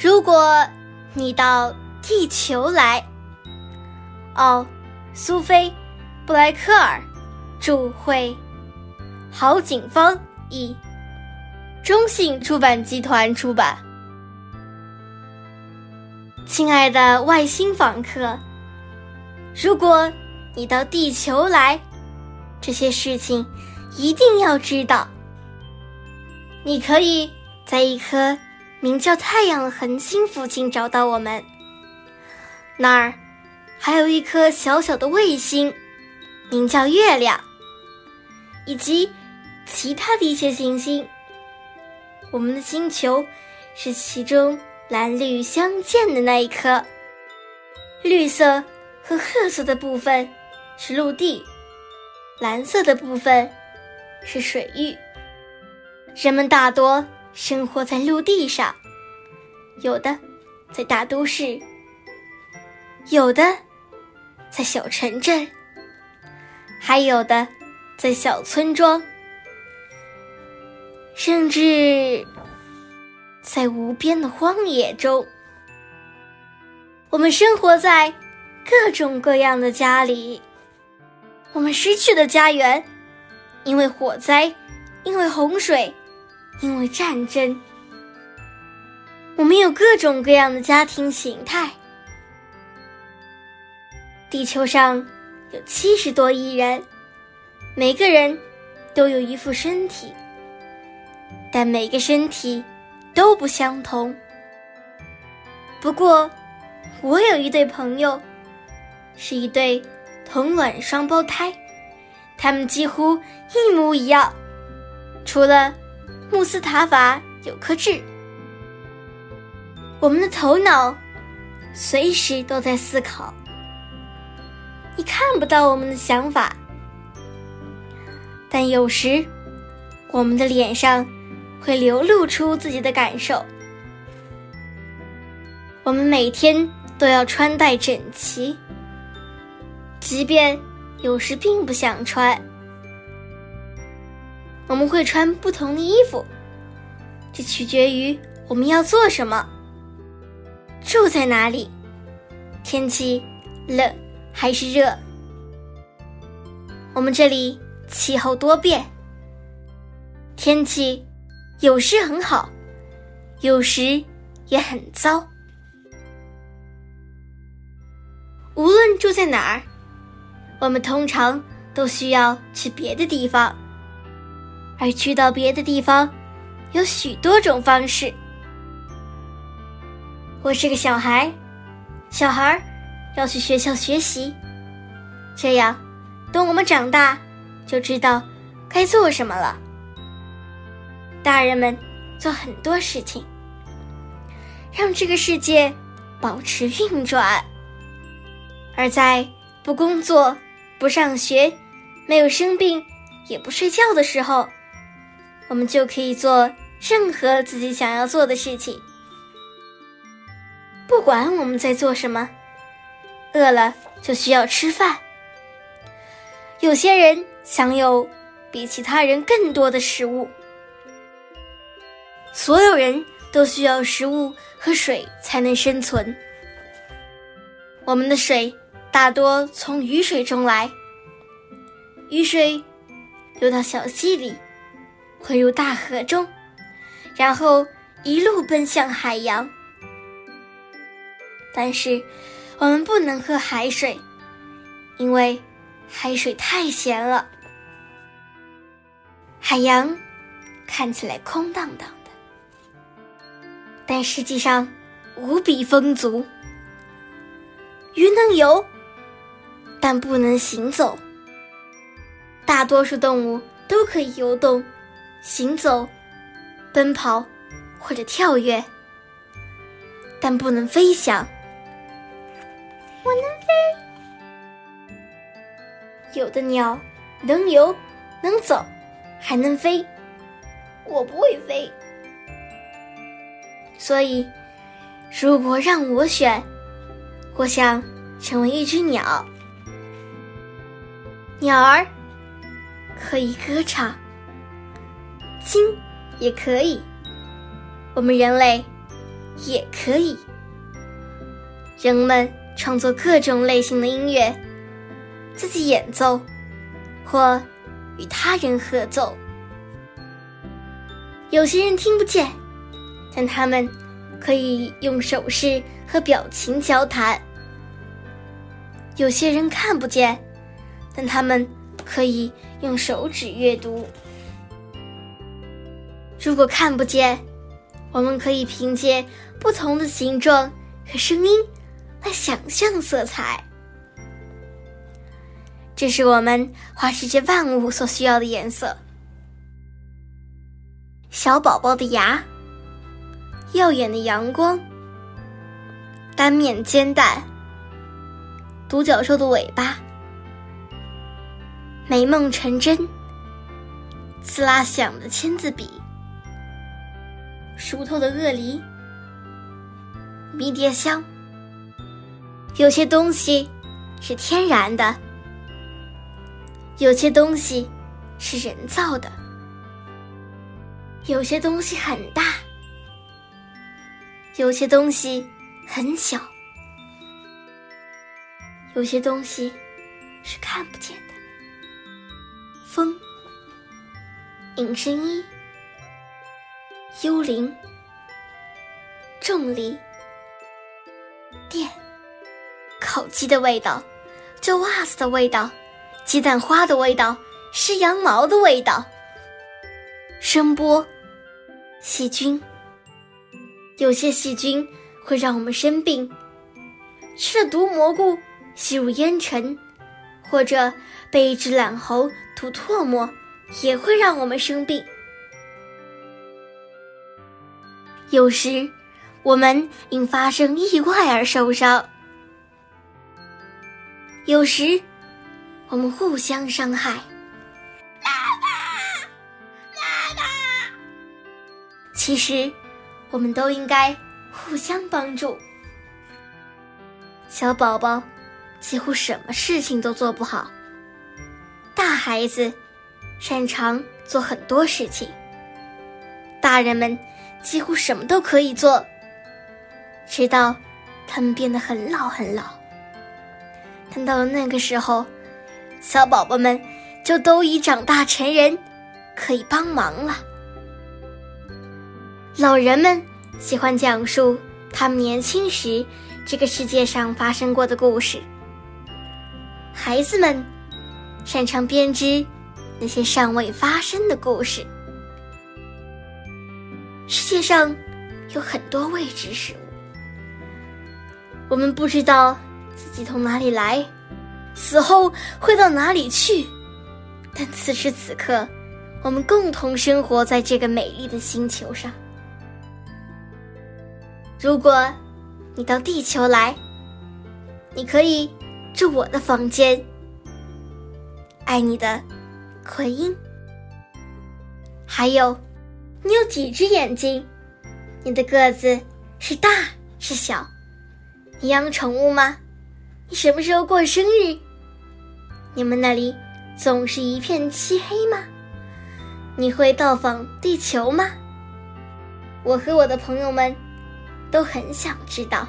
如果你到地球来，哦，苏菲·布莱克尔祝会，郝景芳译，中信出版集团出版。亲爱的外星访客，如果你到地球来，这些事情一定要知道。你可以在一颗名叫太阳恒星附近找到我们，那儿还有一颗小小的卫星，名叫月亮，以及其他的一些行星。我们的星球是其中。蓝绿相间的那一颗，绿色和褐色的部分是陆地，蓝色的部分是水域。人们大多生活在陆地上，有的在大都市，有的在小城镇，还有的在小村庄，甚至。在无边的荒野中，我们生活在各种各样的家里。我们失去了家园，因为火灾，因为洪水，因为战争。我们有各种各样的家庭形态。地球上有七十多亿人，每个人都有一副身体，但每个身体。都不相同。不过，我有一对朋友，是一对同卵双胞胎，他们几乎一模一样，除了穆斯塔法有颗痣。我们的头脑随时都在思考，你看不到我们的想法，但有时我们的脸上。会流露出自己的感受。我们每天都要穿戴整齐，即便有时并不想穿。我们会穿不同的衣服，这取决于我们要做什么，住在哪里，天气冷还是热。我们这里气候多变，天气。有时很好，有时也很糟。无论住在哪儿，我们通常都需要去别的地方，而去到别的地方有许多种方式。我是个小孩，小孩要去学校学习，这样等我们长大就知道该做什么了。大人们做很多事情，让这个世界保持运转；而在不工作、不上学、没有生病、也不睡觉的时候，我们就可以做任何自己想要做的事情。不管我们在做什么，饿了就需要吃饭。有些人享有比其他人更多的食物。所有人都需要食物和水才能生存。我们的水大多从雨水中来，雨水流到小溪里，汇入大河中，然后一路奔向海洋。但是，我们不能喝海水，因为海水太咸了。海洋看起来空荡荡的。但实际上无比丰足。鱼能游，但不能行走。大多数动物都可以游动、行走、奔跑或者跳跃，但不能飞翔。我能飞。有的鸟能游、能走，还能飞。我不会飞。所以，如果让我选，我想成为一只鸟。鸟儿可以歌唱，鲸也可以。我们人类也可以。人们创作各种类型的音乐，自己演奏，或与他人合奏。有些人听不见，但他们可以用手势和表情交谈。有些人看不见，但他们可以用手指阅读。如果看不见，我们可以凭借不同的形状和声音来想象色彩。这是我们画世界万物所需要的颜色。小宝宝的牙，耀眼的阳光，单面煎蛋。独角兽的尾巴，美梦成真，刺啦响的签字笔，熟透的鳄梨，迷迭香。有些东西是天然的，有些东西是人造的，有些东西很大，有些东西很小。有些东西是看不见的，风、隐身衣、幽灵、重力、电、烤鸡的味道、旧袜子的味道、鸡蛋花的味道、是羊毛的味道、声波、细菌。有些细菌会让我们生病，吃了毒蘑菇。吸入烟尘，或者被一只懒猴吐唾沫，也会让我们生病。有时，我们因发生意外而受伤；有时，我们互相伤害。妈妈，妈妈。其实，我们都应该互相帮助。小宝宝。几乎什么事情都做不好。大孩子擅长做很多事情，大人们几乎什么都可以做，直到他们变得很老很老。但到了那个时候，小宝宝们就都已长大成人，可以帮忙了。老人们喜欢讲述他们年轻时这个世界上发生过的故事。孩子们擅长编织那些尚未发生的故事。世界上有很多未知事物，我们不知道自己从哪里来，死后会到哪里去。但此时此刻，我们共同生活在这个美丽的星球上。如果你到地球来，你可以。住我的房间，爱你的，奎因。还有，你有几只眼睛？你的个子是大是小？你养宠物吗？你什么时候过生日？你们那里总是一片漆黑吗？你会到访地球吗？我和我的朋友们都很想知道。